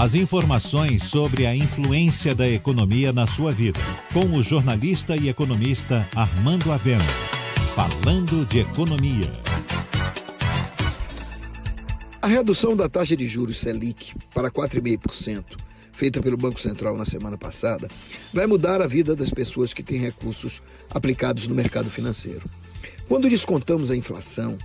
As informações sobre a influência da economia na sua vida, com o jornalista e economista Armando Avena. Falando de economia. A redução da taxa de juros Selic para 4,5%, feita pelo Banco Central na semana passada, vai mudar a vida das pessoas que têm recursos aplicados no mercado financeiro. Quando descontamos a inflação,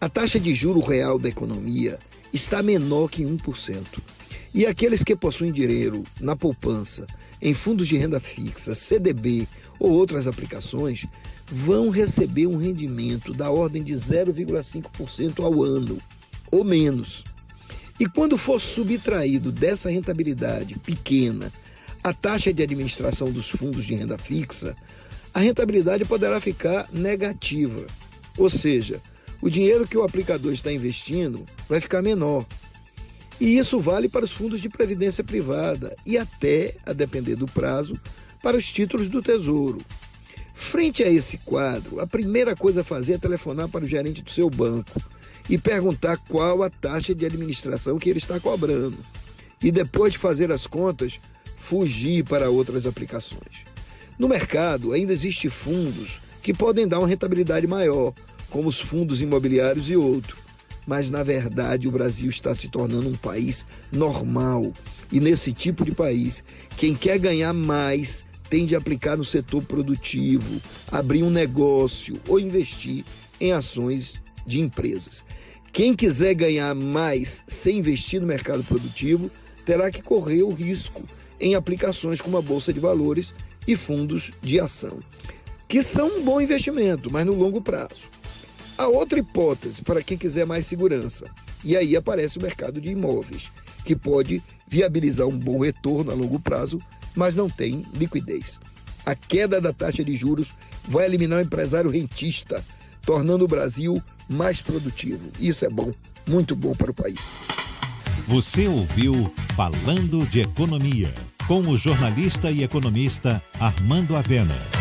a taxa de juro real da economia está menor que 1%. E aqueles que possuem dinheiro na poupança, em fundos de renda fixa, CDB ou outras aplicações, vão receber um rendimento da ordem de 0,5% ao ano, ou menos. E quando for subtraído dessa rentabilidade pequena a taxa de administração dos fundos de renda fixa, a rentabilidade poderá ficar negativa. Ou seja, o dinheiro que o aplicador está investindo vai ficar menor e isso vale para os fundos de previdência privada e até, a depender do prazo, para os títulos do Tesouro. Frente a esse quadro, a primeira coisa a fazer é telefonar para o gerente do seu banco e perguntar qual a taxa de administração que ele está cobrando. E depois de fazer as contas, fugir para outras aplicações. No mercado, ainda existem fundos que podem dar uma rentabilidade maior, como os fundos imobiliários e outros mas na verdade o Brasil está se tornando um país normal. E nesse tipo de país, quem quer ganhar mais tem de aplicar no setor produtivo, abrir um negócio ou investir em ações de empresas. Quem quiser ganhar mais sem investir no mercado produtivo terá que correr o risco em aplicações como a Bolsa de Valores e fundos de ação, que são um bom investimento, mas no longo prazo. A outra hipótese, para quem quiser mais segurança, e aí aparece o mercado de imóveis, que pode viabilizar um bom retorno a longo prazo, mas não tem liquidez. A queda da taxa de juros vai eliminar o empresário rentista, tornando o Brasil mais produtivo. Isso é bom, muito bom para o país. Você ouviu Falando de Economia, com o jornalista e economista Armando Avena.